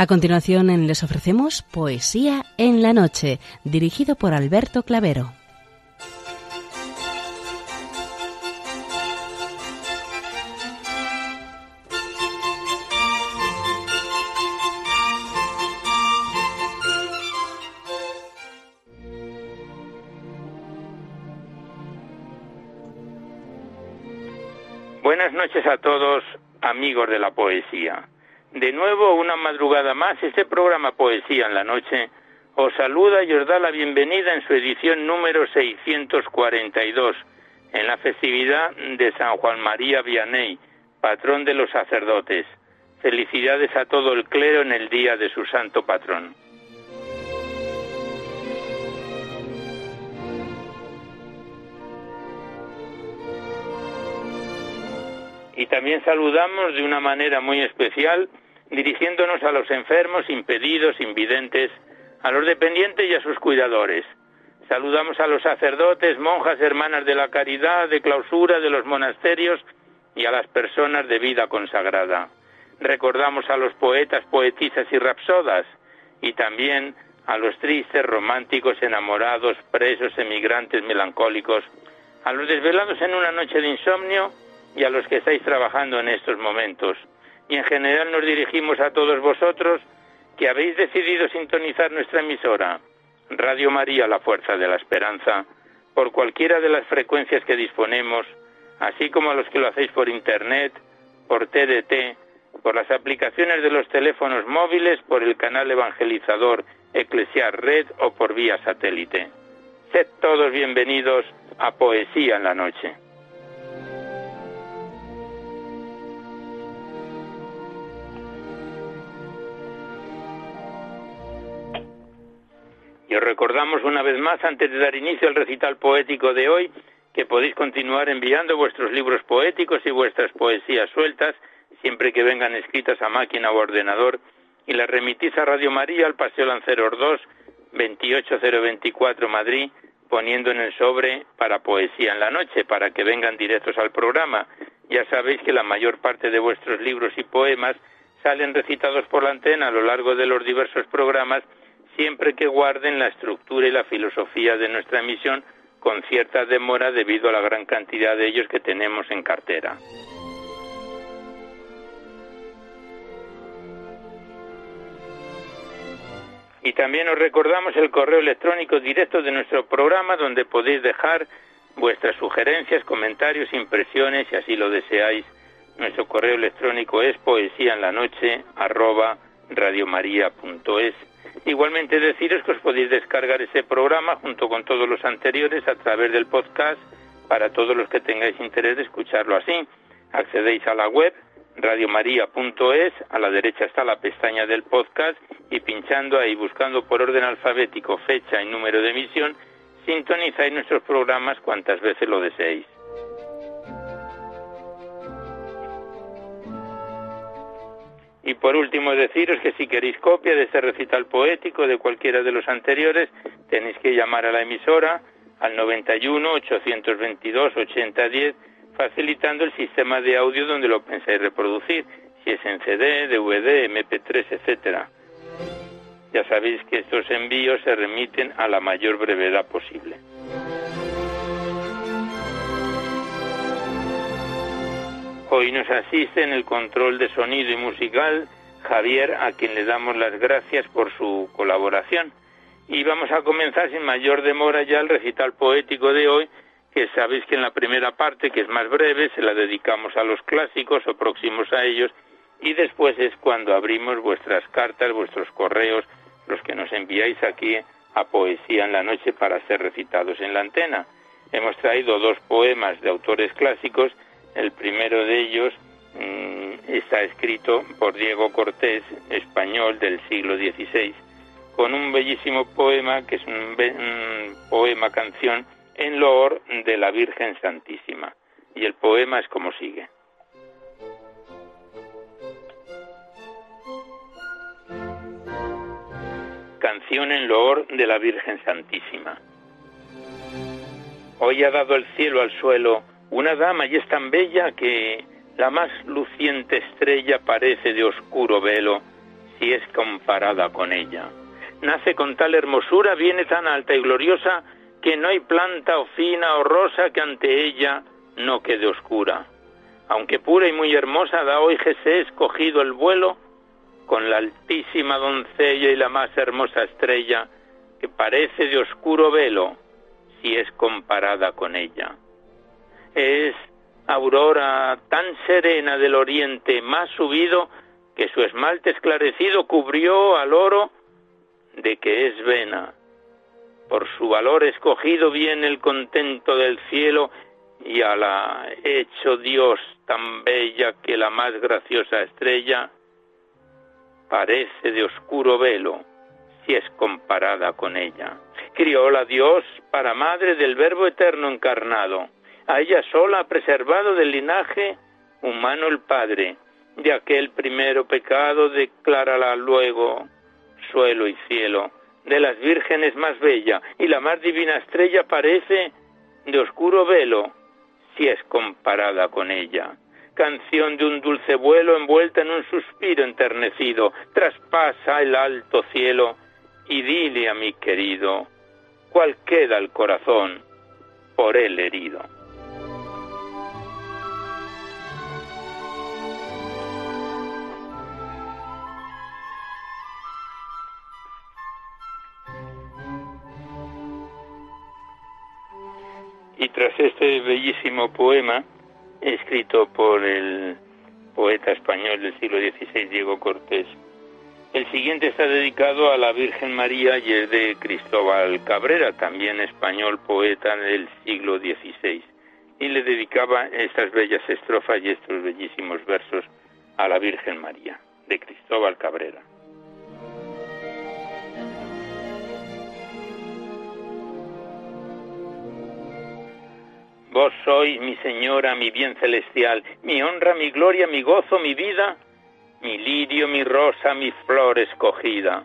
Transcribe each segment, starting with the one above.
A continuación les ofrecemos Poesía en la Noche, dirigido por Alberto Clavero. Buenas noches a todos, amigos de la poesía. De nuevo, una madrugada más, este programa Poesía en la Noche os saluda y os da la bienvenida en su edición número 642, en la festividad de San Juan María Vianney, patrón de los sacerdotes. Felicidades a todo el clero en el día de su santo patrón. Y también saludamos de una manera muy especial, dirigiéndonos a los enfermos, impedidos, invidentes, a los dependientes y a sus cuidadores. Saludamos a los sacerdotes, monjas, hermanas de la caridad, de clausura, de los monasterios y a las personas de vida consagrada. Recordamos a los poetas, poetisas y rapsodas y también a los tristes, románticos, enamorados, presos, emigrantes, melancólicos, a los desvelados en una noche de insomnio y a los que estáis trabajando en estos momentos. Y en general nos dirigimos a todos vosotros que habéis decidido sintonizar nuestra emisora, Radio María, la Fuerza de la Esperanza, por cualquiera de las frecuencias que disponemos, así como a los que lo hacéis por Internet, por TDT, por las aplicaciones de los teléfonos móviles, por el canal evangelizador Eclesiar Red o por vía satélite. Sed todos bienvenidos a Poesía en la Noche. Y os recordamos una vez más, antes de dar inicio al recital poético de hoy, que podéis continuar enviando vuestros libros poéticos y vuestras poesías sueltas, siempre que vengan escritas a máquina o ordenador, y las remitís a Radio María al Paseo Lanceros 2, 28024 Madrid, poniendo en el sobre para poesía en la noche, para que vengan directos al programa. Ya sabéis que la mayor parte de vuestros libros y poemas salen recitados por la antena a lo largo de los diversos programas siempre que guarden la estructura y la filosofía de nuestra emisión con cierta demora debido a la gran cantidad de ellos que tenemos en cartera. Y también os recordamos el correo electrónico directo de nuestro programa donde podéis dejar vuestras sugerencias, comentarios, impresiones, si así lo deseáis. Nuestro correo electrónico es poesía en la noche Igualmente deciros que os podéis descargar ese programa junto con todos los anteriores a través del podcast para todos los que tengáis interés de escucharlo así. Accedéis a la web radiomaria.es, a la derecha está la pestaña del podcast y pinchando ahí, buscando por orden alfabético fecha y número de emisión, sintonizáis nuestros programas cuantas veces lo deseéis. Y por último deciros que si queréis copia de este recital poético de cualquiera de los anteriores, tenéis que llamar a la emisora al 91 822 8010 facilitando el sistema de audio donde lo pensáis reproducir, si es en CD, DVD, MP3, etcétera. Ya sabéis que estos envíos se remiten a la mayor brevedad posible. Hoy nos asiste en el control de sonido y musical Javier, a quien le damos las gracias por su colaboración. Y vamos a comenzar sin mayor demora ya el recital poético de hoy, que sabéis que en la primera parte, que es más breve, se la dedicamos a los clásicos o próximos a ellos, y después es cuando abrimos vuestras cartas, vuestros correos, los que nos enviáis aquí a Poesía en la Noche para ser recitados en la antena. Hemos traído dos poemas de autores clásicos el primero de ellos mm, está escrito por Diego Cortés, español del siglo XVI, con un bellísimo poema que es un, poema canción en loor de la Virgen Santísima. Y el poema es como sigue. Canción en loor de la Virgen Santísima. Hoy ha dado el cielo al suelo una dama y es tan bella que la más luciente estrella parece de oscuro velo, si es comparada con ella. Nace con tal hermosura, viene tan alta y gloriosa, que no hay planta o fina o rosa que ante ella no quede oscura. Aunque pura y muy hermosa, da hoy Jesús escogido el vuelo con la altísima doncella y la más hermosa estrella, que parece de oscuro velo, si es comparada con ella. Es aurora tan serena del oriente, más subido, que su esmalte esclarecido cubrió al oro de que es vena. Por su valor escogido viene el contento del cielo y a la hecho Dios tan bella que la más graciosa estrella parece de oscuro velo si es comparada con ella. Crióla Dios para madre del Verbo eterno encarnado. A ella sola ha preservado del linaje humano el Padre. De aquel primero pecado declárala luego suelo y cielo. De las vírgenes más bella y la más divina estrella parece de oscuro velo si es comparada con ella canción de un dulce vuelo envuelta en un suspiro enternecido, traspasa el alto cielo y dile a mi querido, cuál queda el corazón por él herido. Y tras este bellísimo poema, escrito por el poeta español del siglo XVI, Diego Cortés. El siguiente está dedicado a la Virgen María y es de Cristóbal Cabrera, también español poeta del siglo XVI, y le dedicaba estas bellas estrofas y estos bellísimos versos a la Virgen María, de Cristóbal Cabrera. Vos sois mi señora, mi bien celestial, mi honra, mi gloria, mi gozo, mi vida, mi lirio, mi rosa, mi flor escogida,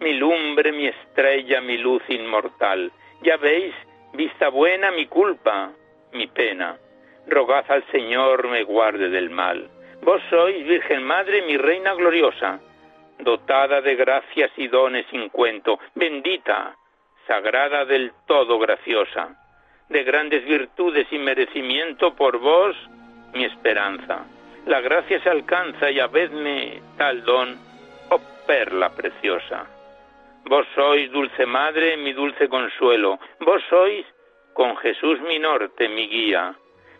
mi lumbre, mi estrella, mi luz inmortal. Ya veis, vista buena, mi culpa, mi pena. Rogad al Señor me guarde del mal. Vos sois, Virgen Madre, mi reina gloriosa, dotada de gracias y dones sin cuento, bendita, sagrada del todo graciosa de grandes virtudes y merecimiento por vos mi esperanza. La gracia se alcanza y habedme tal don, oh perla preciosa. Vos sois, dulce madre, mi dulce consuelo. Vos sois, con Jesús mi norte, mi guía.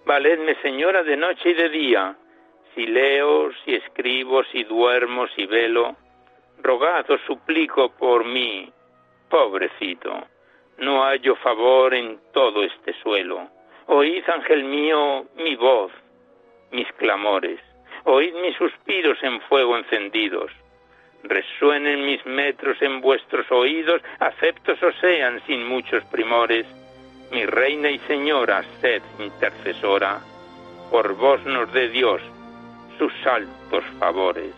Valedme, señora, de noche y de día. Si leo, si escribo, si duermo, si velo, rogad, os suplico por mí, pobrecito no hallo favor en todo este suelo. Oíd, ángel mío, mi voz, mis clamores, oíd mis suspiros en fuego encendidos. Resuenen mis metros en vuestros oídos, aceptos o sean sin muchos primores. Mi reina y señora, sed intercesora, por vos nos dé Dios sus altos favores.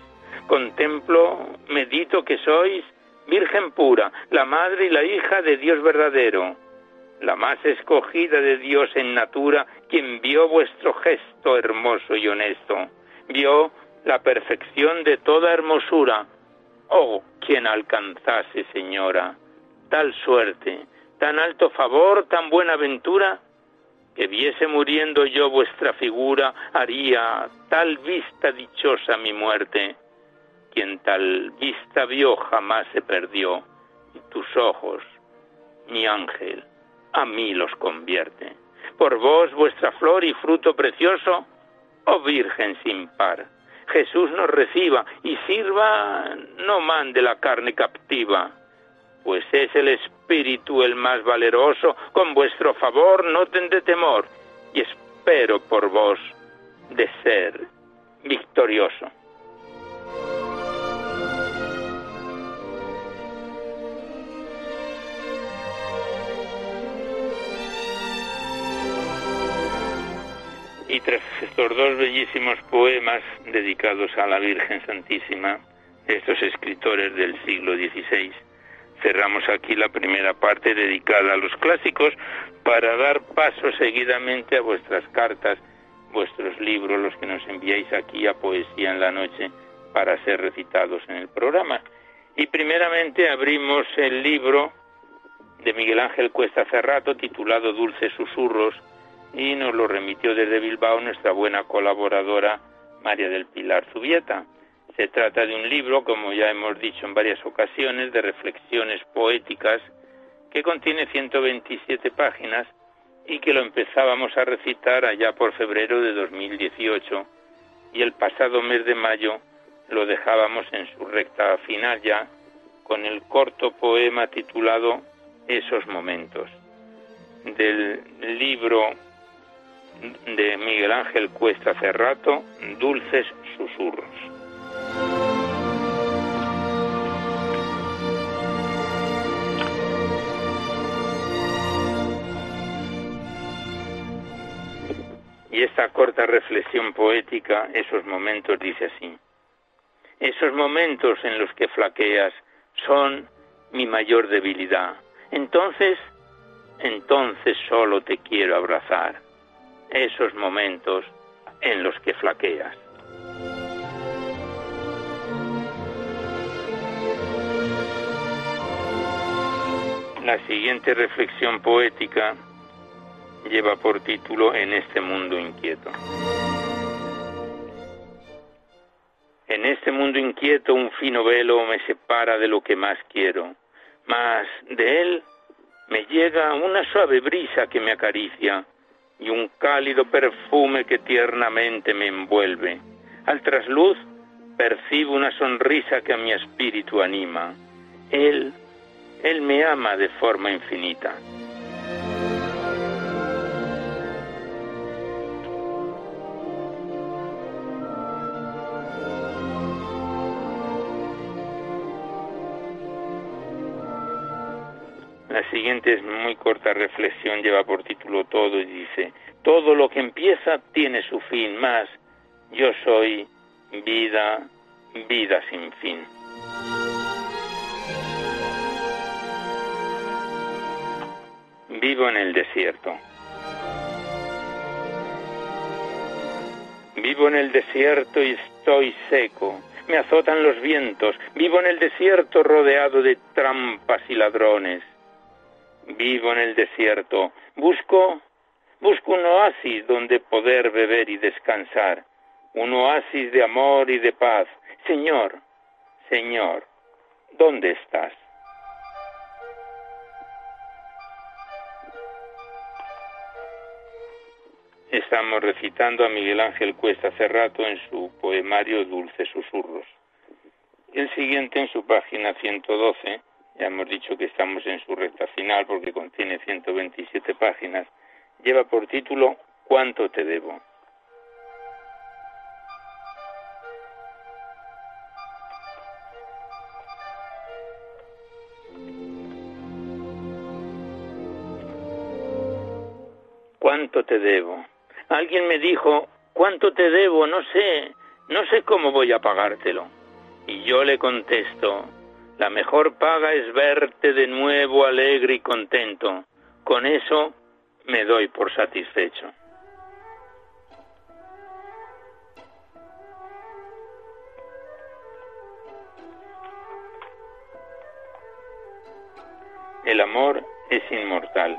Contemplo, medito que sois Virgen pura, la madre y la hija de Dios verdadero, la más escogida de Dios en natura, quien vio vuestro gesto hermoso y honesto, vio la perfección de toda hermosura. Oh, quien alcanzase, señora, tal suerte, tan alto favor, tan buena ventura, que viese muriendo yo vuestra figura, haría tal vista dichosa mi muerte quien tal vista vio jamás se perdió, tus ojos, mi ángel, a mí los convierte. Por vos, vuestra flor y fruto precioso, oh Virgen sin par, Jesús nos reciba y sirva, no mande la carne captiva, pues es el Espíritu el más valeroso, con vuestro favor no tendré temor, y espero por vos de ser victorioso. Y tras estos dos bellísimos poemas dedicados a la Virgen Santísima, estos escritores del siglo XVI, cerramos aquí la primera parte dedicada a los clásicos para dar paso seguidamente a vuestras cartas, vuestros libros, los que nos enviáis aquí a Poesía en la Noche, para ser recitados en el programa. Y primeramente abrimos el libro de Miguel Ángel Cuesta Cerrato titulado Dulces Susurros y nos lo remitió desde Bilbao nuestra buena colaboradora María del Pilar Zubieta. Se trata de un libro, como ya hemos dicho en varias ocasiones, de reflexiones poéticas que contiene 127 páginas y que lo empezábamos a recitar allá por febrero de 2018 y el pasado mes de mayo lo dejábamos en su recta final ya con el corto poema titulado Esos momentos del libro de Miguel Ángel Cuesta Cerrato, Dulces Susurros. Y esta corta reflexión poética, esos momentos, dice así. Esos momentos en los que flaqueas son mi mayor debilidad. Entonces, entonces solo te quiero abrazar. Esos momentos en los que flaqueas. La siguiente reflexión poética lleva por título En este mundo inquieto. En este mundo inquieto un fino velo me separa de lo que más quiero, mas de él me llega una suave brisa que me acaricia y un cálido perfume que tiernamente me envuelve. Al trasluz percibo una sonrisa que a mi espíritu anima. Él, él me ama de forma infinita. La siguiente es muy corta reflexión, lleva por título todo y dice, todo lo que empieza tiene su fin, más yo soy vida, vida sin fin. Vivo en el desierto. Vivo en el desierto y estoy seco. Me azotan los vientos. Vivo en el desierto rodeado de trampas y ladrones vivo en el desierto, busco, busco un oasis donde poder beber y descansar, un oasis de amor y de paz. Señor, Señor, ¿dónde estás? Estamos recitando a Miguel Ángel Cuesta Cerrato en su poemario Dulces Susurros. El siguiente en su página 112 ya hemos dicho que estamos en su recta final porque contiene 127 páginas, lleva por título ¿Cuánto te debo? ¿Cuánto te debo? Alguien me dijo, ¿cuánto te debo? No sé, no sé cómo voy a pagártelo. Y yo le contesto, la mejor paga es verte de nuevo alegre y contento. Con eso me doy por satisfecho. El amor es inmortal.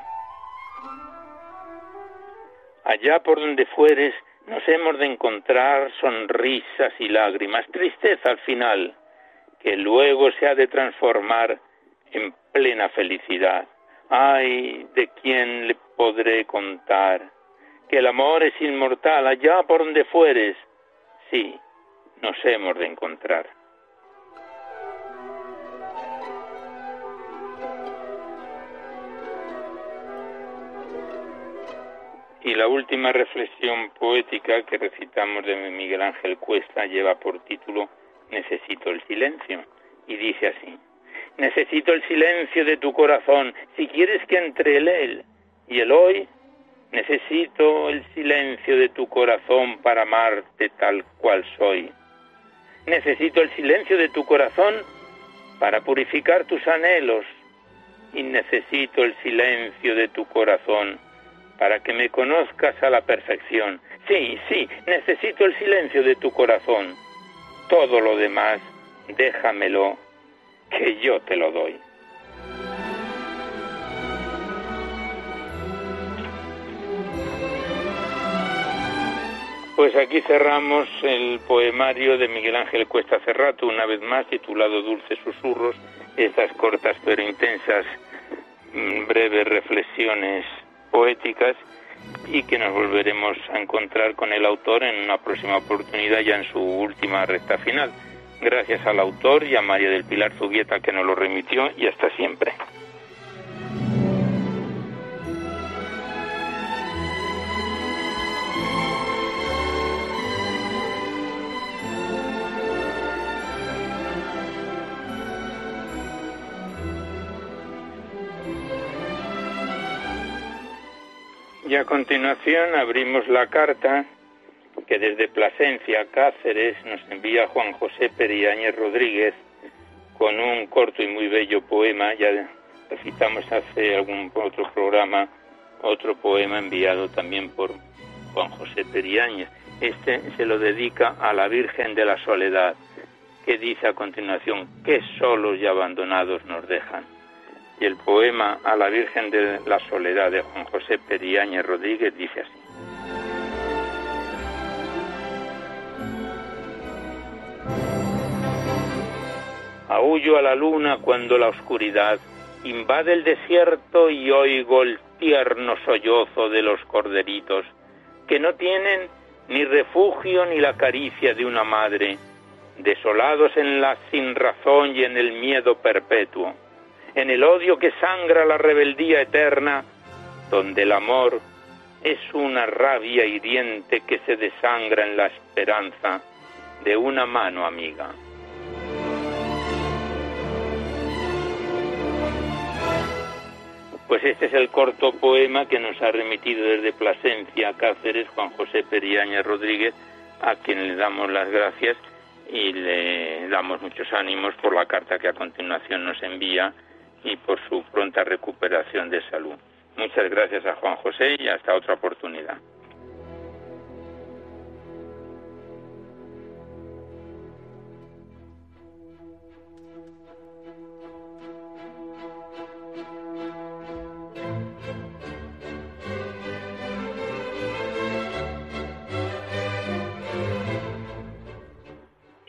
Allá por donde fueres nos hemos de encontrar sonrisas y lágrimas, tristeza al final que luego se ha de transformar en plena felicidad. Ay, de quién le podré contar que el amor es inmortal allá por donde fueres. Sí, nos hemos de encontrar. Y la última reflexión poética que recitamos de Miguel Ángel Cuesta lleva por título necesito el silencio. Y dice así, necesito el silencio de tu corazón si quieres que entre el él y el hoy. Necesito el silencio de tu corazón para amarte tal cual soy. Necesito el silencio de tu corazón para purificar tus anhelos. Y necesito el silencio de tu corazón para que me conozcas a la perfección. Sí, sí, necesito el silencio de tu corazón todo lo demás, déjamelo, que yo te lo doy. Pues aquí cerramos el poemario de Miguel Ángel Cuesta Cerrato, una vez más titulado Dulces Susurros, estas cortas pero intensas, mm, breves reflexiones poéticas y que nos volveremos a encontrar con el autor en una próxima oportunidad ya en su última recta final. Gracias al autor y a María del Pilar Zubieta que nos lo remitió y hasta siempre. Continuación abrimos la carta que desde Plasencia, Cáceres, nos envía Juan José Periáñez Rodríguez con un corto y muy bello poema. Ya recitamos hace algún otro programa otro poema enviado también por Juan José Periáñez. Este se lo dedica a la Virgen de la Soledad, que dice a continuación, qué solos y abandonados nos dejan y el poema a la Virgen de la Soledad de Juan José Periáñez Rodríguez dice así. Aullo a la luna cuando la oscuridad invade el desierto y oigo el tierno sollozo de los corderitos, que no tienen ni refugio ni la caricia de una madre, desolados en la sinrazón y en el miedo perpetuo en el odio que sangra la rebeldía eterna, donde el amor es una rabia hiriente que se desangra en la esperanza de una mano amiga. Pues este es el corto poema que nos ha remitido desde Plasencia, Cáceres, Juan José Periáñez Rodríguez, a quien le damos las gracias y le damos muchos ánimos por la carta que a continuación nos envía y por su pronta recuperación de salud. Muchas gracias a Juan José y hasta otra oportunidad.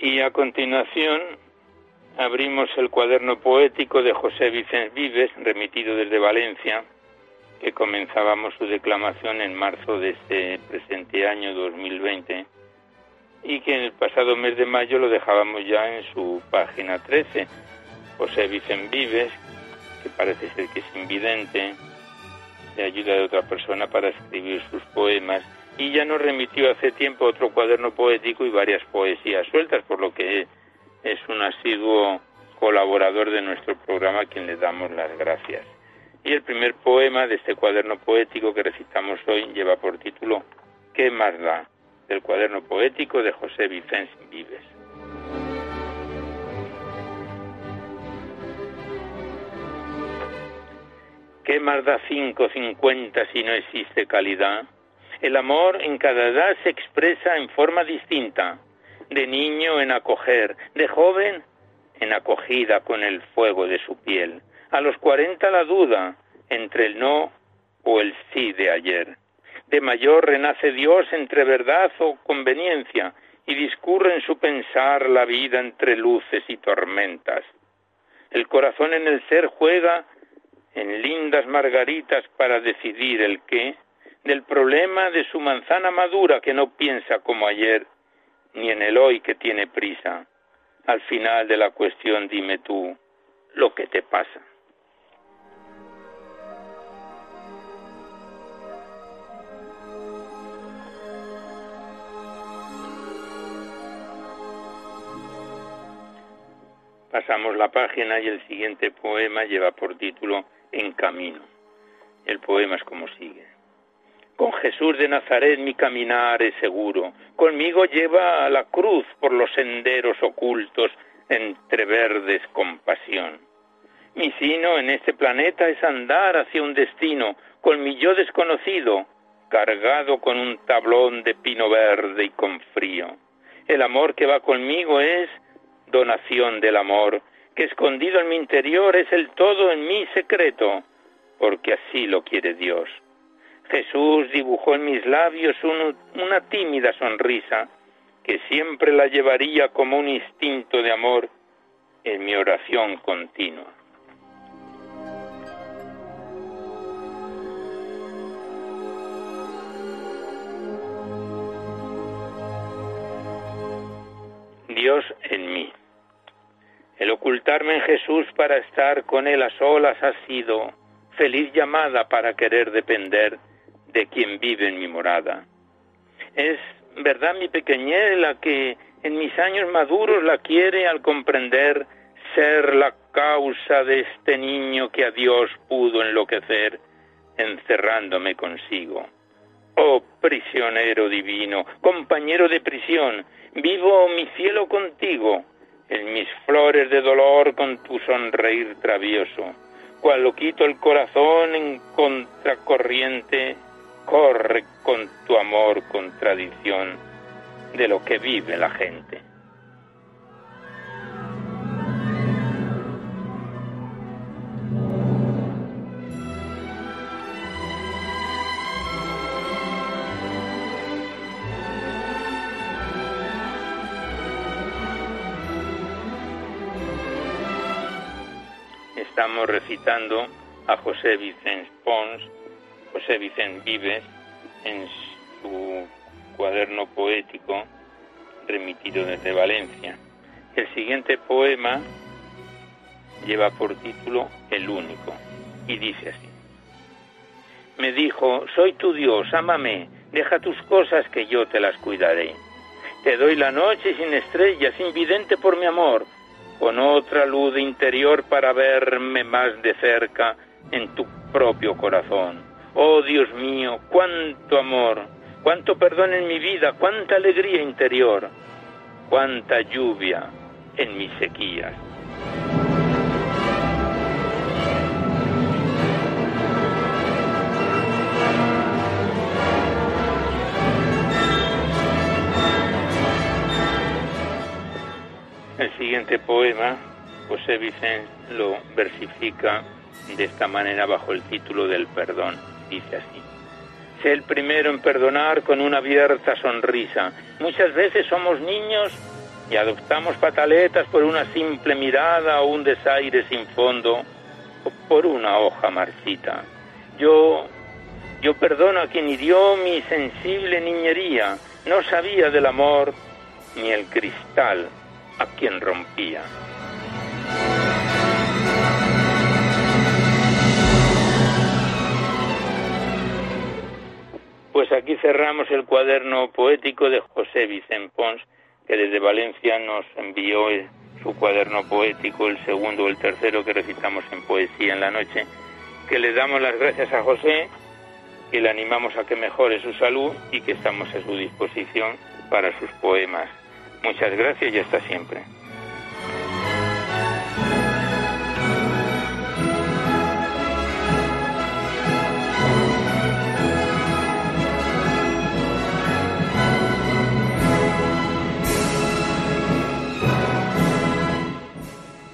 Y a continuación abrimos el cuaderno poético de José Vicente Vives, remitido desde Valencia, que comenzábamos su declamación en marzo de este presente año 2020 y que en el pasado mes de mayo lo dejábamos ya en su página 13. José Vicente Vives, que parece ser que es invidente, de ayuda de otra persona para escribir sus poemas y ya nos remitió hace tiempo otro cuaderno poético y varias poesías sueltas, por lo que es un asiduo colaborador de nuestro programa a quien le damos las gracias. Y el primer poema de este cuaderno poético que recitamos hoy lleva por título ¿Qué más da? del cuaderno poético de José Vicente Vives. ¿Qué más da cinco cincuenta si no existe calidad? El amor en cada edad se expresa en forma distinta de niño en acoger, de joven en acogida con el fuego de su piel. A los cuarenta la duda entre el no o el sí de ayer. De mayor renace Dios entre verdad o conveniencia y discurre en su pensar la vida entre luces y tormentas. El corazón en el ser juega en lindas margaritas para decidir el qué, del problema de su manzana madura que no piensa como ayer ni en el hoy que tiene prisa. Al final de la cuestión dime tú lo que te pasa. Pasamos la página y el siguiente poema lleva por título En camino. El poema es como sigue. Con Jesús de Nazaret mi caminar es seguro. Conmigo lleva a la cruz por los senderos ocultos entre verdes con pasión. Mi sino en este planeta es andar hacia un destino con mi yo desconocido, cargado con un tablón de pino verde y con frío. El amor que va conmigo es donación del amor, que escondido en mi interior es el todo en mi secreto, porque así lo quiere Dios. Jesús dibujó en mis labios una tímida sonrisa, que siempre la llevaría como un instinto de amor en mi oración continua. Dios en mí. El ocultarme en Jesús para estar con Él a solas ha sido feliz llamada para querer depender de quien vive en mi morada. Es verdad mi pequeñez la que en mis años maduros la quiere al comprender ser la causa de este niño que a Dios pudo enloquecer, encerrándome consigo. Oh prisionero divino, compañero de prisión, Vivo mi cielo contigo, en mis flores de dolor con tu sonreír travieso. Cual lo quito el corazón en contracorriente, corre con tu amor contradicción de lo que vive la gente. estamos recitando a José Vicente Pons, José Vicente Vives, en su cuaderno poético remitido desde Valencia. El siguiente poema lleva por título El único y dice así. Me dijo, soy tu Dios, ámame, deja tus cosas que yo te las cuidaré. Te doy la noche sin estrellas, invidente por mi amor, con otra luz interior para verme más de cerca en tu propio corazón. Oh Dios mío, cuánto amor, cuánto perdón en mi vida, cuánta alegría interior, cuánta lluvia en mis sequías. El siguiente poema, José Vicente lo versifica de esta manera bajo el título del perdón. Dice así. Sé el primero en perdonar con una abierta sonrisa. Muchas veces somos niños y adoptamos pataletas por una simple mirada o un desaire sin fondo o por una hoja marchita. Yo, yo perdono a quien hirió mi sensible niñería. No sabía del amor ni el cristal a quien rompía. Pues aquí cerramos el cuaderno poético de José Vicente Pons, que desde Valencia nos envió su cuaderno poético, el segundo o el tercero que recitamos en Poesía en la Noche, que le damos las gracias a José y le animamos a que mejore su salud y que estamos a su disposición para sus poemas. Muchas gracias y hasta siempre.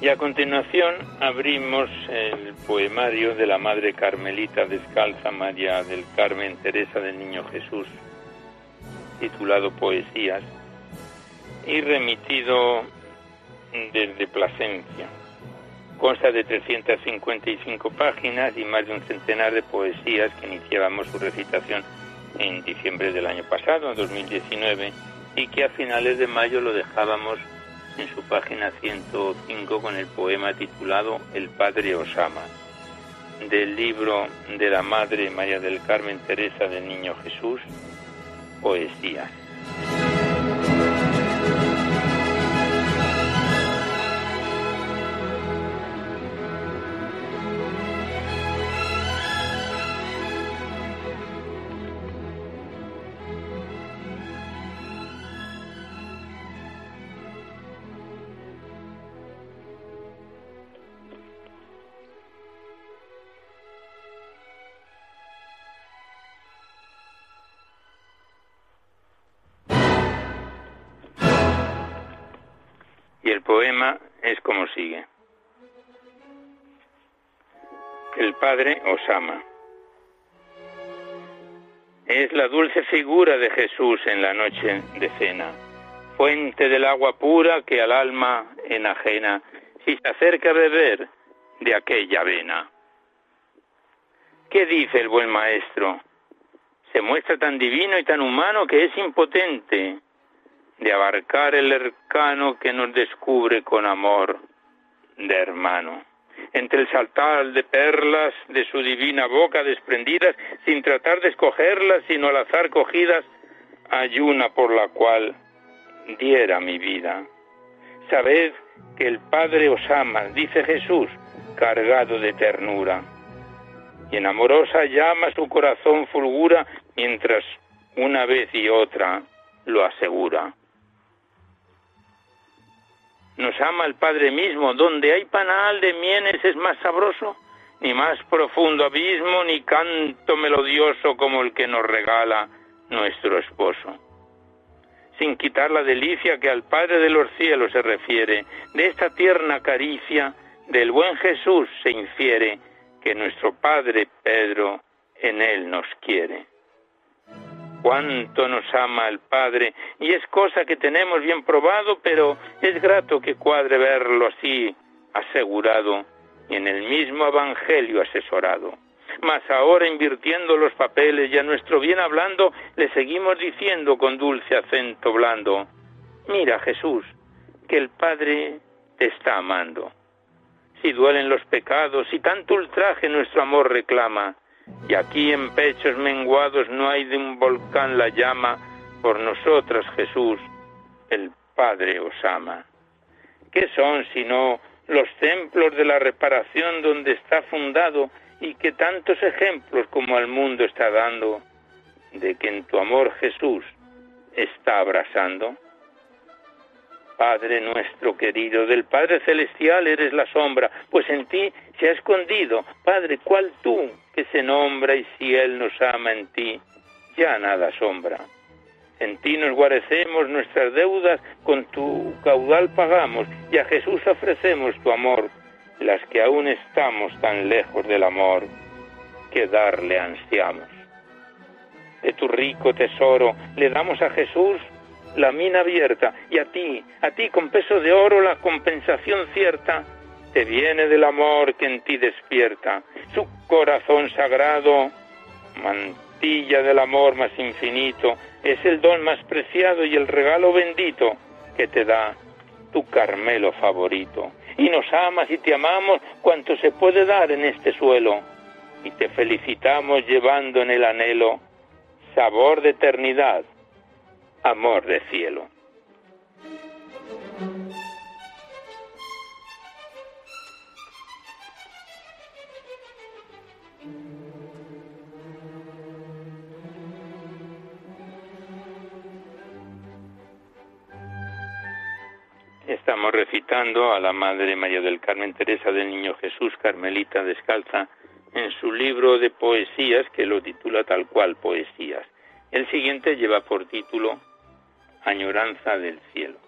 Y a continuación abrimos el poemario de la Madre Carmelita Descalza María del Carmen Teresa del Niño Jesús, titulado Poesías, y remitido desde Plasencia. Consta de 355 páginas y más de un centenar de poesías que iniciábamos su recitación en diciembre del año pasado, en 2019, y que a finales de mayo lo dejábamos en su página 105 con el poema titulado El Padre Osama, del libro de la Madre María del Carmen Teresa del Niño Jesús, Poesías. Poema es como sigue. El Padre os ama. Es la dulce figura de Jesús en la noche de cena, fuente del agua pura que al alma enajena si se acerca a beber de aquella vena. ¿Qué dice el buen maestro? Se muestra tan divino y tan humano que es impotente de abarcar el arcano que nos descubre con amor de hermano. Entre el saltar de perlas de su divina boca desprendidas, sin tratar de escogerlas, sino al azar cogidas, hay una por la cual diera mi vida. Sabed que el Padre os ama, dice Jesús, cargado de ternura. Y en amorosa llama su corazón fulgura, mientras una vez y otra lo asegura. Nos ama el Padre mismo, donde hay panal de mienes es más sabroso, ni más profundo abismo, ni canto melodioso como el que nos regala nuestro esposo. Sin quitar la delicia que al Padre de los cielos se refiere, de esta tierna caricia del buen Jesús se infiere que nuestro Padre Pedro en él nos quiere cuánto nos ama el Padre, y es cosa que tenemos bien probado, pero es grato que cuadre verlo así asegurado y en el mismo Evangelio asesorado. Mas ahora invirtiendo los papeles y a nuestro bien hablando, le seguimos diciendo con dulce acento blando, mira Jesús, que el Padre te está amando. Si duelen los pecados, si tanto ultraje nuestro amor reclama, y aquí en pechos menguados no hay de un volcán la llama, por nosotras Jesús, el Padre os ama. ¿Qué son sino los templos de la reparación donde está fundado y que tantos ejemplos como al mundo está dando de que en tu amor Jesús está abrazando? Padre nuestro querido, del Padre Celestial eres la sombra, pues en ti se ha escondido, Padre, ¿cuál tú que se nombra y si Él nos ama en ti, ya nada sombra. En ti nos guarecemos nuestras deudas, con tu caudal pagamos y a Jesús ofrecemos tu amor, las que aún estamos tan lejos del amor que darle ansiamos. De tu rico tesoro le damos a Jesús la mina abierta y a ti, a ti con peso de oro la compensación cierta te viene del amor que en ti despierta. Su corazón sagrado, mantilla del amor más infinito, es el don más preciado y el regalo bendito que te da tu Carmelo favorito. Y nos amas y te amamos cuanto se puede dar en este suelo. Y te felicitamos llevando en el anhelo sabor de eternidad, amor de cielo. Estamos recitando a la Madre María del Carmen Teresa del Niño Jesús Carmelita Descalza en su libro de poesías que lo titula tal cual Poesías. El siguiente lleva por título Añoranza del cielo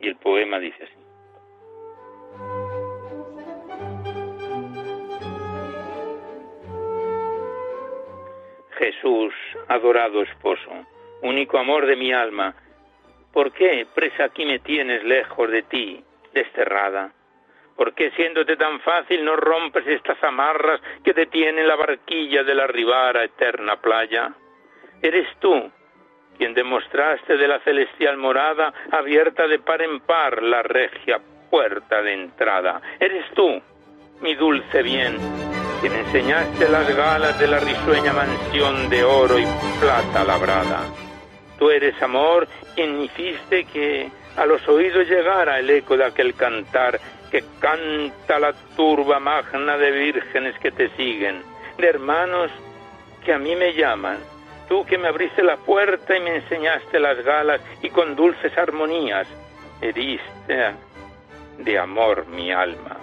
y el poema dice así. Jesús, adorado esposo, único amor de mi alma, ¿Por qué, presa, aquí me tienes lejos de ti, desterrada? ¿Por qué, siéndote tan fácil, no rompes estas amarras que te tienen la barquilla de la ribara eterna playa? Eres tú quien demostraste de la celestial morada abierta de par en par la regia puerta de entrada. Eres tú, mi dulce bien, quien enseñaste las galas de la risueña mansión de oro y plata labrada. Tú eres amor quien hiciste que a los oídos llegara el eco de aquel cantar que canta la turba magna de vírgenes que te siguen, de hermanos que a mí me llaman. Tú que me abriste la puerta y me enseñaste las galas y con dulces armonías heriste de amor mi alma.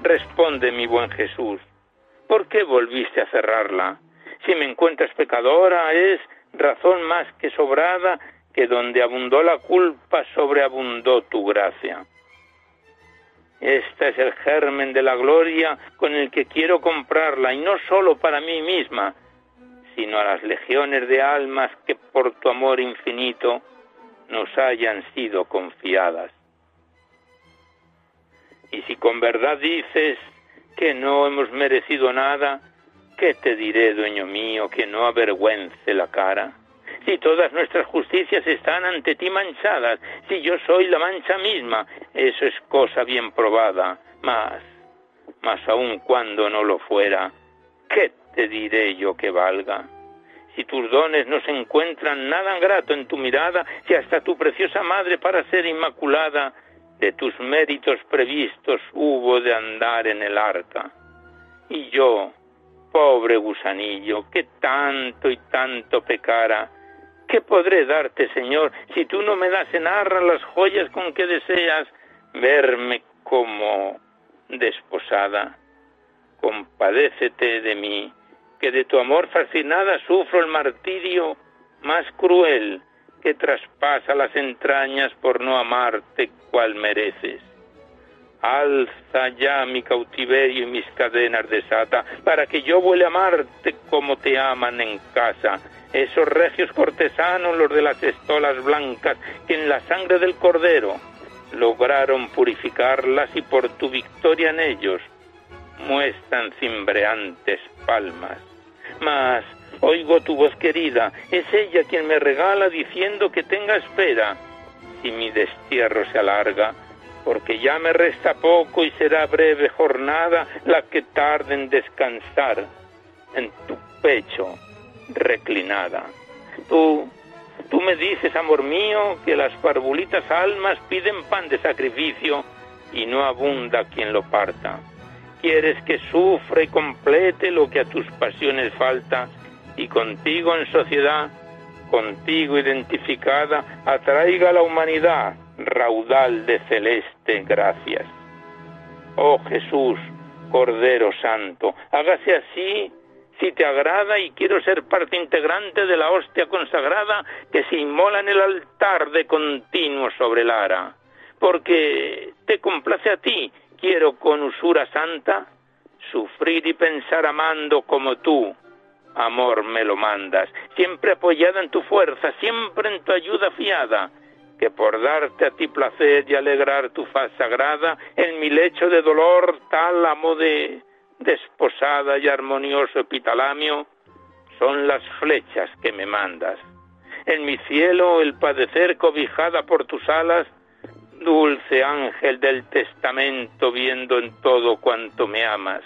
Responde, mi buen Jesús, ¿por qué volviste a cerrarla? Si me encuentras pecadora es razón más que sobrada que donde abundó la culpa sobreabundó tu gracia. Este es el germen de la gloria con el que quiero comprarla, y no solo para mí misma, sino a las legiones de almas que por tu amor infinito nos hayan sido confiadas. Y si con verdad dices que no hemos merecido nada, ¿qué te diré, dueño mío, que no avergüence la cara? Si todas nuestras justicias están ante ti manchadas, si yo soy la mancha misma, eso es cosa bien probada. Mas, mas aun cuando no lo fuera, ¿qué te diré yo que valga? Si tus dones no se encuentran nada grato en tu mirada, si hasta tu preciosa madre para ser inmaculada, de tus méritos previstos hubo de andar en el arca. Y yo, pobre gusanillo, que tanto y tanto pecara, ¿qué podré darte, Señor, si tú no me das en arra las joyas con que deseas verme como desposada? Compadécete de mí, que de tu amor fascinada sufro el martirio más cruel que traspasa las entrañas por no amarte cual mereces. Alza ya mi cautiverio y mis cadenas desata, para que yo vuele a amarte como te aman en casa. Esos regios cortesanos, los de las estolas blancas, que en la sangre del cordero lograron purificarlas y por tu victoria en ellos muestran cimbreantes palmas. Mas Oigo tu voz querida, es ella quien me regala diciendo que tenga espera. Si mi destierro se alarga, porque ya me resta poco y será breve jornada la que tarde en descansar en tu pecho reclinada. Tú, tú me dices, amor mío, que las parvulitas almas piden pan de sacrificio y no abunda quien lo parta. Quieres que sufra y complete lo que a tus pasiones falta y contigo en sociedad, contigo identificada, atraiga a la humanidad raudal de celeste gracias. Oh Jesús, Cordero Santo, hágase así si te agrada y quiero ser parte integrante de la hostia consagrada que se inmola en el altar de continuo sobre el ara. Porque te complace a ti, quiero con usura santa sufrir y pensar amando como tú, amor me lo mandas, siempre apoyada en tu fuerza, siempre en tu ayuda fiada, que por darte a ti placer y alegrar tu faz sagrada, en mi lecho de dolor tálamo de desposada y armonioso epitalamio, son las flechas que me mandas. En mi cielo el padecer cobijada por tus alas, dulce ángel del testamento viendo en todo cuanto me amas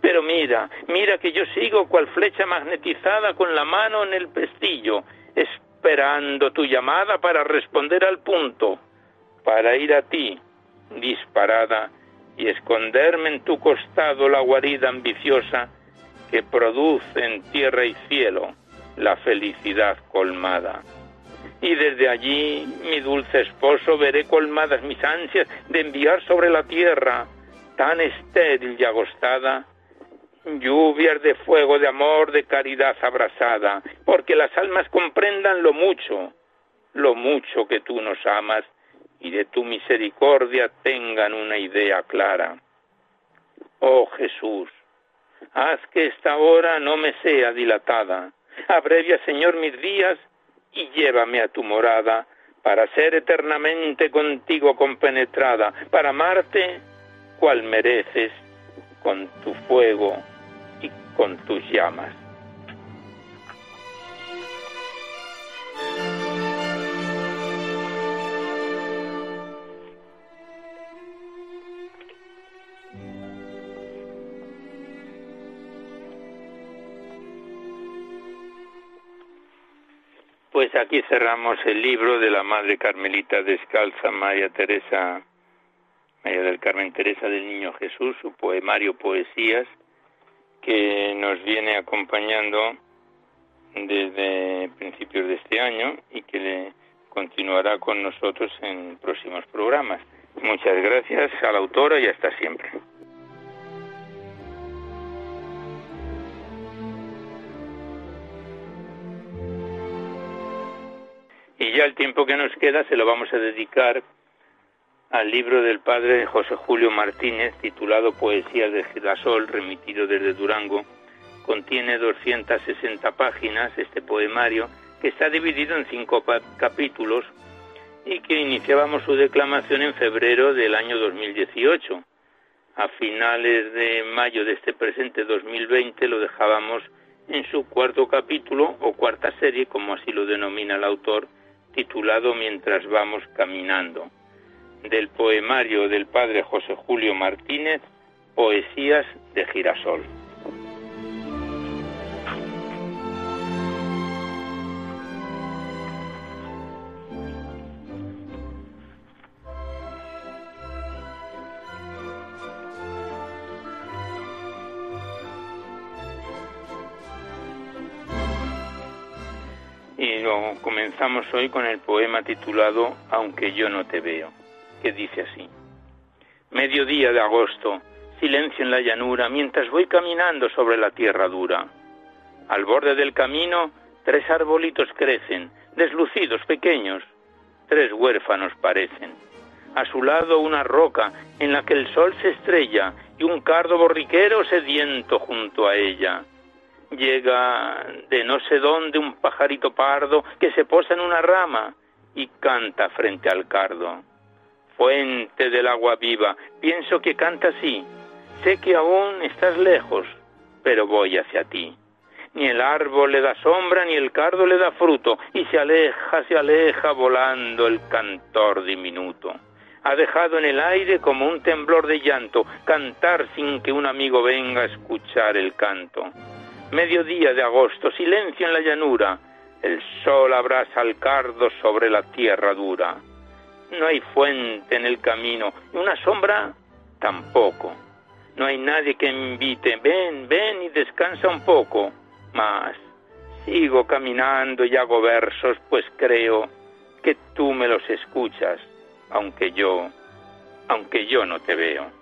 pero mira, mira que yo sigo cual flecha magnetizada con la mano en el pestillo, esperando tu llamada para responder al punto, para ir a ti, disparada, y esconderme en tu costado la guarida ambiciosa que produce en tierra y cielo la felicidad colmada. Y desde allí, mi dulce esposo, veré colmadas mis ansias de enviar sobre la tierra, tan estéril y agostada, lluvias de fuego, de amor, de caridad abrazada, porque las almas comprendan lo mucho, lo mucho que tú nos amas y de tu misericordia tengan una idea clara. Oh Jesús, haz que esta hora no me sea dilatada, abrevia Señor mis días y llévame a tu morada, para ser eternamente contigo compenetrada, para amarte cual mereces, con tu fuego con tus llamas. Pues aquí cerramos el libro de la Madre Carmelita Descalza, María Teresa, María del Carmen Teresa del Niño Jesús, su poemario Poesías, que nos viene acompañando desde principios de este año y que continuará con nosotros en próximos programas. Muchas gracias a la autora y hasta siempre. Y ya el tiempo que nos queda se lo vamos a dedicar al libro del padre José Julio Martínez titulado Poesías de Girasol, remitido desde Durango. Contiene 260 páginas este poemario que está dividido en cinco capítulos y que iniciábamos su declamación en febrero del año 2018. A finales de mayo de este presente 2020 lo dejábamos en su cuarto capítulo o cuarta serie, como así lo denomina el autor, titulado Mientras vamos caminando del poemario del padre José Julio Martínez, Poesías de Girasol. Comenzamos hoy con el poema titulado Aunque yo no te veo que dice así. Mediodía de agosto, silencio en la llanura, mientras voy caminando sobre la tierra dura. Al borde del camino, tres arbolitos crecen, deslucidos, pequeños, tres huérfanos parecen. A su lado una roca en la que el sol se estrella y un cardo borriquero sediento junto a ella. Llega de no sé dónde un pajarito pardo que se posa en una rama y canta frente al cardo fuente del agua viva, pienso que canta así. Sé que aún estás lejos, pero voy hacia ti. Ni el árbol le da sombra, ni el cardo le da fruto, y se aleja, se aleja volando el cantor diminuto. Ha dejado en el aire como un temblor de llanto, cantar sin que un amigo venga a escuchar el canto. Mediodía de agosto, silencio en la llanura, el sol abraza al cardo sobre la tierra dura no hay fuente en el camino, y una sombra tampoco. No hay nadie que me invite, ven, ven y descansa un poco. Mas sigo caminando y hago versos, pues creo que tú me los escuchas, aunque yo, aunque yo no te veo.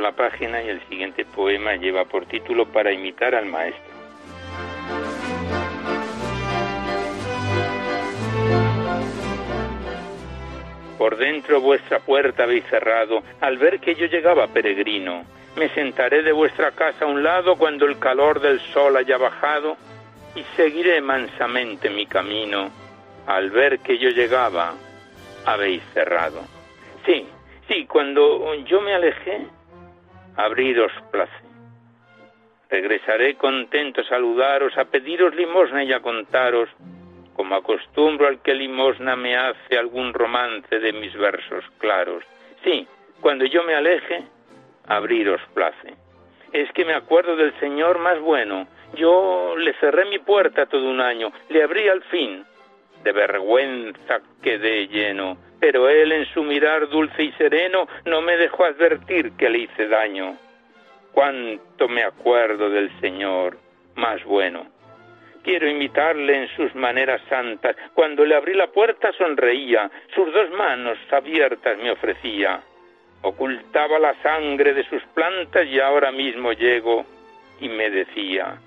La página y el siguiente poema lleva por título Para imitar al maestro. Por dentro vuestra puerta habéis cerrado, al ver que yo llegaba peregrino. Me sentaré de vuestra casa a un lado cuando el calor del sol haya bajado y seguiré mansamente mi camino. Al ver que yo llegaba, habéis cerrado. Sí, sí, cuando yo me alejé, abriros place. Regresaré contento a saludaros, a pediros limosna y a contaros, como acostumbro al que limosna me hace algún romance de mis versos claros. Sí, cuando yo me aleje, abriros place. Es que me acuerdo del Señor más bueno. Yo le cerré mi puerta todo un año, le abrí al fin. De vergüenza quedé lleno pero él en su mirar dulce y sereno no me dejó advertir que le hice daño. Cuánto me acuerdo del Señor, más bueno. Quiero imitarle en sus maneras santas. Cuando le abrí la puerta sonreía, sus dos manos abiertas me ofrecía. Ocultaba la sangre de sus plantas y ahora mismo llego y me decía,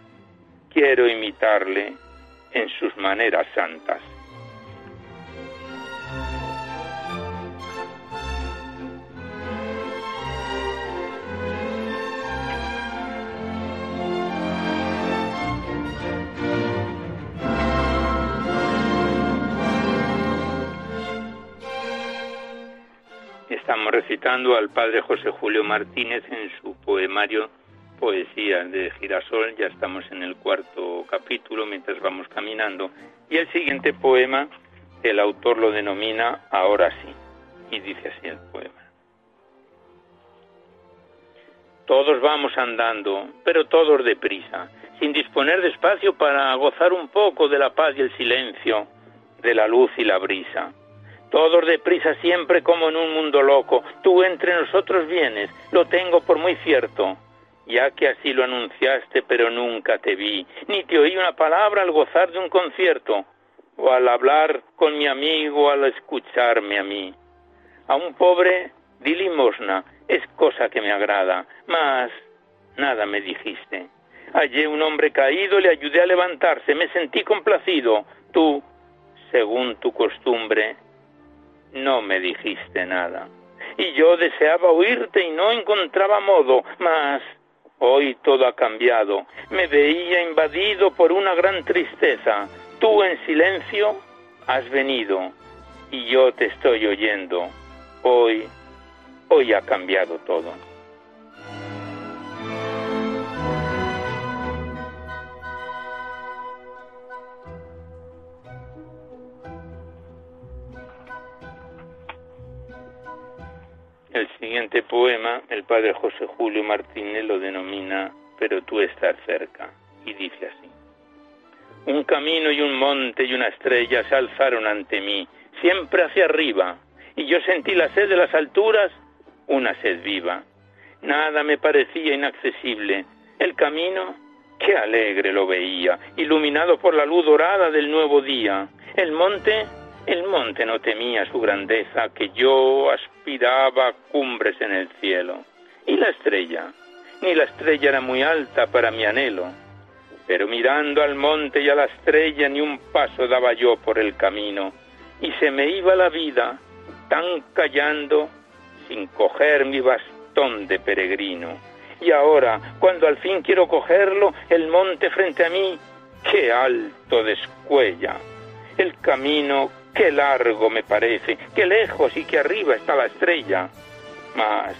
quiero imitarle en sus maneras santas. Estamos recitando al padre José Julio Martínez en su poemario Poesía de Girasol. Ya estamos en el cuarto capítulo mientras vamos caminando. Y el siguiente poema, el autor lo denomina Ahora sí. Y dice así el poema. Todos vamos andando, pero todos deprisa, sin disponer de espacio para gozar un poco de la paz y el silencio, de la luz y la brisa todos deprisa siempre como en un mundo loco. Tú entre nosotros vienes, lo tengo por muy cierto. Ya que así lo anunciaste, pero nunca te vi, ni te oí una palabra al gozar de un concierto, o al hablar con mi amigo, al escucharme a mí. A un pobre di limosna, es cosa que me agrada, mas nada me dijiste. Hallé un hombre caído, le ayudé a levantarse, me sentí complacido. Tú, según tu costumbre, no me dijiste nada. Y yo deseaba oírte y no encontraba modo, mas hoy todo ha cambiado. Me veía invadido por una gran tristeza. Tú en silencio has venido y yo te estoy oyendo. Hoy, hoy ha cambiado todo. El siguiente poema, el padre José Julio Martínez lo denomina Pero tú estás cerca, y dice así. Un camino y un monte y una estrella se alzaron ante mí, siempre hacia arriba, y yo sentí la sed de las alturas, una sed viva. Nada me parecía inaccesible. El camino, qué alegre lo veía, iluminado por la luz dorada del nuevo día. El monte, el monte no temía su grandeza, que yo aspiraba cumbres en el cielo. Y la estrella, ni la estrella era muy alta para mi anhelo. Pero mirando al monte y a la estrella ni un paso daba yo por el camino, y se me iba la vida tan callando sin coger mi bastón de peregrino. Y ahora, cuando al fin quiero cogerlo, el monte frente a mí, qué alto descuella. El camino Qué largo me parece, qué lejos y qué arriba está la estrella. Mas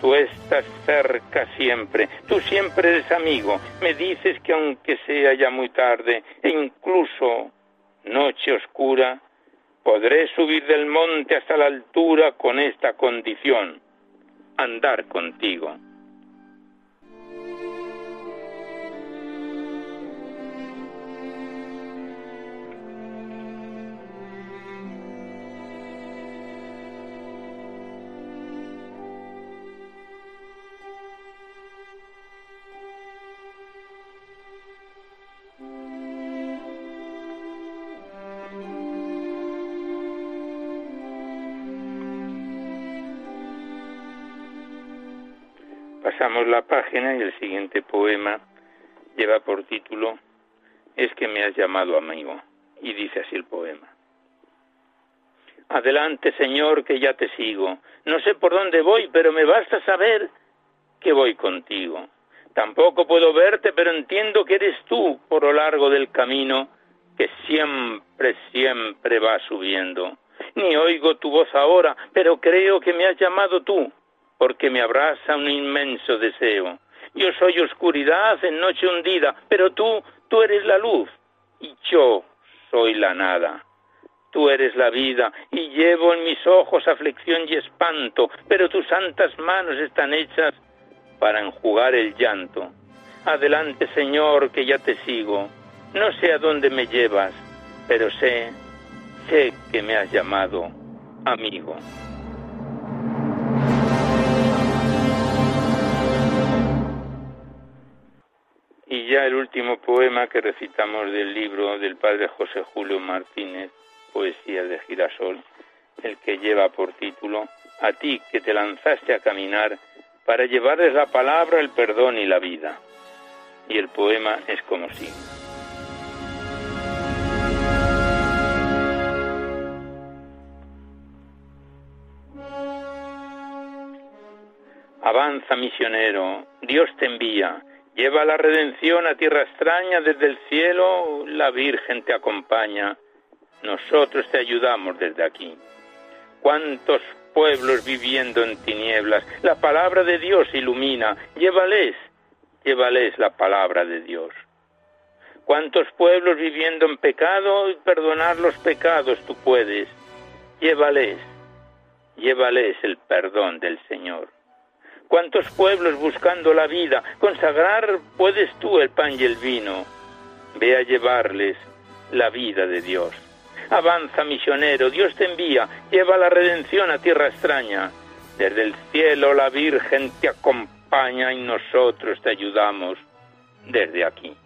tú estás cerca siempre, tú siempre eres amigo. Me dices que aunque sea ya muy tarde e incluso noche oscura, podré subir del monte hasta la altura con esta condición, andar contigo. La página y el siguiente poema lleva por título Es que me has llamado amigo. Y dice así el poema. Adelante, Señor, que ya te sigo. No sé por dónde voy, pero me basta saber que voy contigo. Tampoco puedo verte, pero entiendo que eres tú por lo largo del camino que siempre, siempre va subiendo. Ni oigo tu voz ahora, pero creo que me has llamado tú porque me abraza un inmenso deseo. Yo soy oscuridad en noche hundida, pero tú, tú eres la luz y yo soy la nada. Tú eres la vida y llevo en mis ojos aflicción y espanto, pero tus santas manos están hechas para enjugar el llanto. Adelante, Señor, que ya te sigo. No sé a dónde me llevas, pero sé, sé que me has llamado amigo. Y ya el último poema que recitamos del libro del padre José Julio Martínez, Poesía de Girasol, el que lleva por título A ti que te lanzaste a caminar para llevarles la palabra, el perdón y la vida. Y el poema es como sigue. Avanza misionero, Dios te envía Lleva la redención a tierra extraña, desde el cielo la Virgen te acompaña, nosotros te ayudamos desde aquí. ¿Cuántos pueblos viviendo en tinieblas? La palabra de Dios ilumina, llévales, llévales la palabra de Dios. ¿Cuántos pueblos viviendo en pecado y perdonar los pecados tú puedes? Llévales, llévales el perdón del Señor cuántos pueblos buscando la vida, consagrar puedes tú el pan y el vino. Ve a llevarles la vida de Dios. Avanza, misionero, Dios te envía, lleva la redención a tierra extraña. Desde el cielo la Virgen te acompaña y nosotros te ayudamos desde aquí.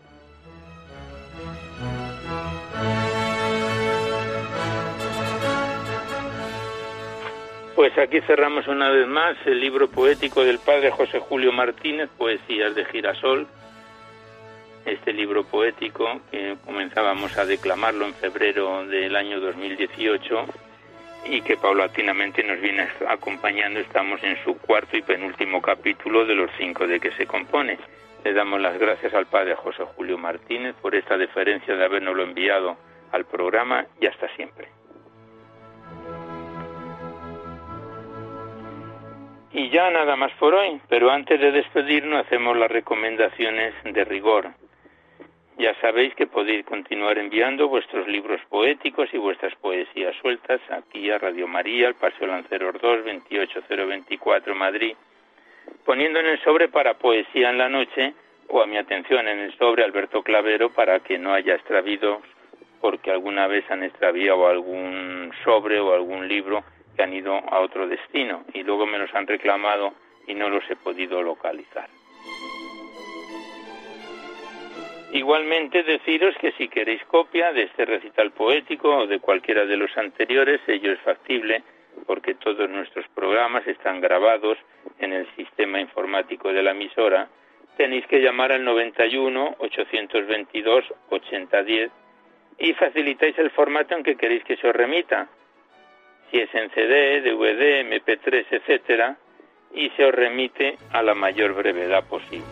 Pues aquí cerramos una vez más el libro poético del padre José Julio Martínez, Poesías de Girasol. Este libro poético que comenzábamos a declamarlo en febrero del año 2018 y que paulatinamente nos viene acompañando. Estamos en su cuarto y penúltimo capítulo de los cinco de que se compone. Le damos las gracias al padre José Julio Martínez por esta deferencia de habernoslo enviado al programa y hasta siempre. Y ya nada más por hoy, pero antes de despedirnos hacemos las recomendaciones de rigor. Ya sabéis que podéis continuar enviando vuestros libros poéticos y vuestras poesías sueltas aquí a Radio María, al Paseo Lanceros 2, 28024 Madrid, poniendo en el sobre para poesía en la noche o a mi atención en el sobre Alberto Clavero para que no haya extravíos porque alguna vez han extraviado algún sobre o algún libro han ido a otro destino y luego me los han reclamado y no los he podido localizar. Igualmente deciros que si queréis copia de este recital poético o de cualquiera de los anteriores, ello es factible porque todos nuestros programas están grabados en el sistema informático de la emisora. Tenéis que llamar al 91 822 8010 y facilitáis el formato en que queréis que se os remita. Si es en CD, DVD, MP3, etcétera, y se os remite a la mayor brevedad posible.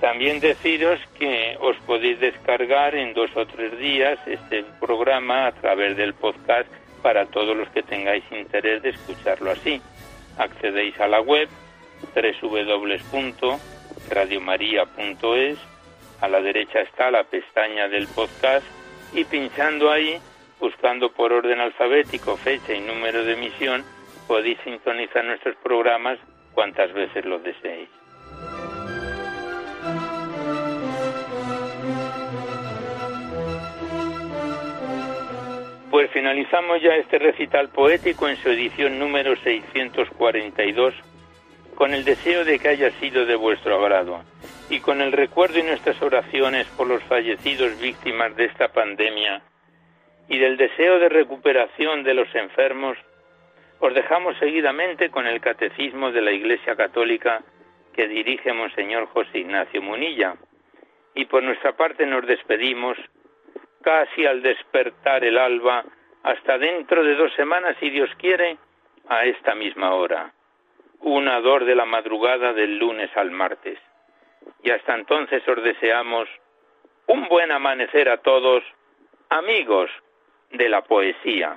También deciros que os podéis descargar en dos o tres días este programa a través del podcast para todos los que tengáis interés de escucharlo así. Accedéis a la web www.radiomaria.es, a la derecha está la pestaña del podcast y pinchando ahí, buscando por orden alfabético fecha y número de emisión, podéis sintonizar nuestros programas cuantas veces lo deseéis. Pues finalizamos ya este recital poético en su edición número 642 con el deseo de que haya sido de vuestro agrado y con el recuerdo y nuestras oraciones por los fallecidos víctimas de esta pandemia y del deseo de recuperación de los enfermos, os dejamos seguidamente con el catecismo de la Iglesia Católica que dirige Monseñor José Ignacio Munilla. Y por nuestra parte nos despedimos casi al despertar el alba, hasta dentro de dos semanas, si Dios quiere, a esta misma hora, una dor de la madrugada del lunes al martes. Y hasta entonces os deseamos un buen amanecer a todos, amigos de la poesía.